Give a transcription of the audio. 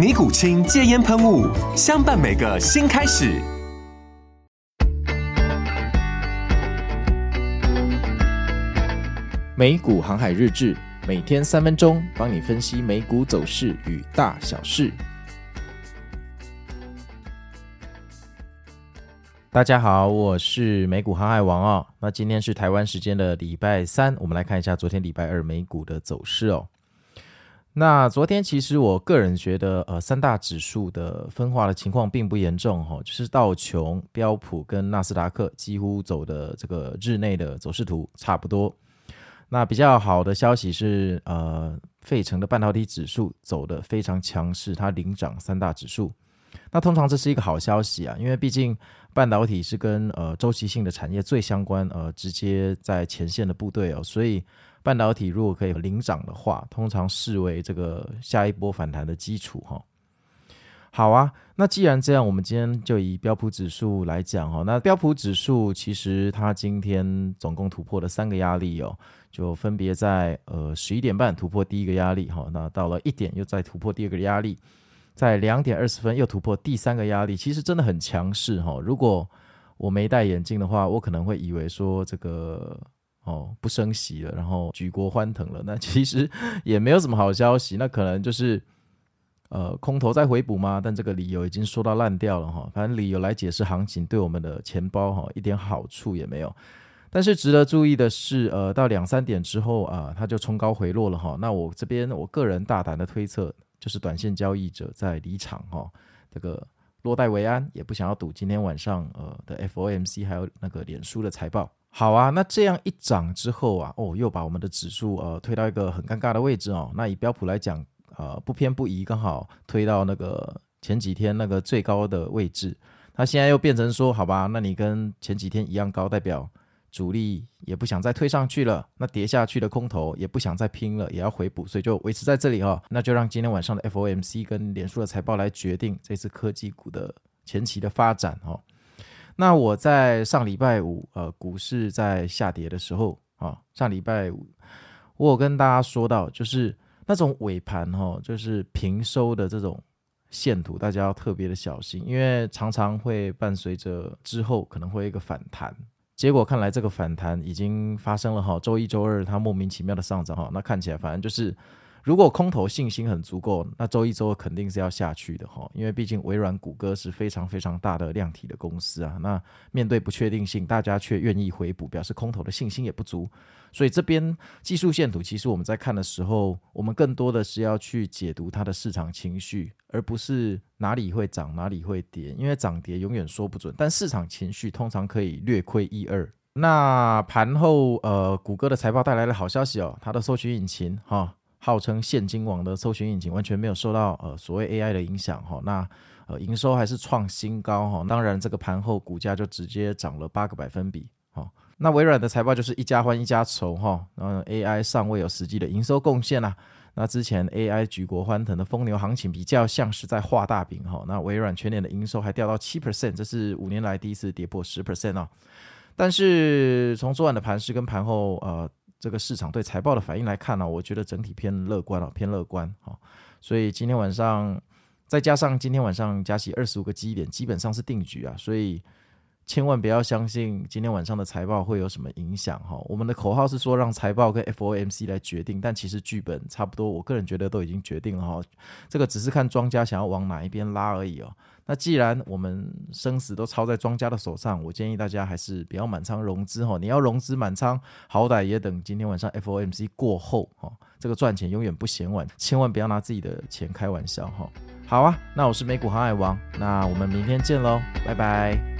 尼古清戒烟喷雾，相伴每个新开始。美股航海日志，每天三分钟，帮你分析美股走势与大小事。大家好，我是美股航海王哦。那今天是台湾时间的礼拜三，我们来看一下昨天礼拜二美股的走势哦。那昨天其实我个人觉得，呃，三大指数的分化的情况并不严重哈，就是道琼、标普跟纳斯达克几乎走的这个日内的走势图差不多。那比较好的消息是，呃，费城的半导体指数走得非常强势，它领涨三大指数。那通常这是一个好消息啊，因为毕竟半导体是跟呃周期性的产业最相关，呃，直接在前线的部队哦，所以。半导体如果可以领涨的话，通常视为这个下一波反弹的基础哈。好啊，那既然这样，我们今天就以标普指数来讲哈。那标普指数其实它今天总共突破了三个压力哦，就分别在呃十一点半突破第一个压力哈，那到了一点又再突破第二个压力，在两点二十分又突破第三个压力，其实真的很强势哈。如果我没戴眼镜的话，我可能会以为说这个。哦，不升息了，然后举国欢腾了，那其实也没有什么好消息，那可能就是呃空头在回补吗？但这个理由已经说到烂掉了哈，反正理由来解释行情对我们的钱包哈一点好处也没有。但是值得注意的是，呃，到两三点之后啊，它就冲高回落了哈。那我这边我个人大胆的推测，就是短线交易者在离场哈，这个落袋为安，也不想要赌今天晚上呃的 FOMC 还有那个脸书的财报。好啊，那这样一涨之后啊，哦，又把我们的指数呃推到一个很尴尬的位置哦。那以标普来讲，呃，不偏不倚，刚好推到那个前几天那个最高的位置。那现在又变成说，好吧，那你跟前几天一样高，代表主力也不想再推上去了。那跌下去的空头也不想再拼了，也要回补，所以就维持在这里哦。那就让今天晚上的 FOMC 跟脸书的财报来决定这次科技股的前期的发展哦。那我在上礼拜五，呃，股市在下跌的时候啊，上礼拜五我有跟大家说到，就是那种尾盘哈，就是平收的这种线图，大家要特别的小心，因为常常会伴随着之后可能会一个反弹。结果看来这个反弹已经发生了哈，周一、周二它莫名其妙的上涨哈，那看起来反正就是。如果空头信心很足够，那周一周二肯定是要下去的哈，因为毕竟微软、谷歌是非常非常大的量体的公司啊。那面对不确定性，大家却愿意回补，表示空头的信心也不足。所以这边技术线图，其实我们在看的时候，我们更多的是要去解读它的市场情绪，而不是哪里会涨哪里会跌，因为涨跌永远说不准。但市场情绪通常可以略窥一二。那盘后，呃，谷歌的财报带来了好消息哦，它的搜寻引擎哈。号称现金王的搜寻引擎完全没有受到呃所谓 AI 的影响哈，那呃营收还是创新高哈，当然这个盘后股价就直接涨了八个百分比哈。那微软的财报就是一家欢一家愁哈，然后 AI 尚未有实际的营收贡献啊，那之前 AI 举国欢腾的疯牛行情比较像是在画大饼哈，那微软全年的营收还掉到七 percent，这是五年来第一次跌破十 percent 啊。但是从昨晚的盘势跟盘后呃。这个市场对财报的反应来看呢、我觉得整体偏乐观了，偏乐观啊。所以今天晚上再加上今天晚上加息二十五个基点，基本上是定局啊。所以千万不要相信今天晚上的财报会有什么影响哈。我们的口号是说让财报跟 FOMC 来决定，但其实剧本差不多，我个人觉得都已经决定了哈。这个只是看庄家想要往哪一边拉而已哦。那既然我们生死都操在庄家的手上，我建议大家还是不要满仓融资哈。你要融资满仓，好歹也等今天晚上 FOMC 过后哈。这个赚钱永远不嫌晚，千万不要拿自己的钱开玩笑哈。好啊，那我是美股航海王，那我们明天见喽，拜拜。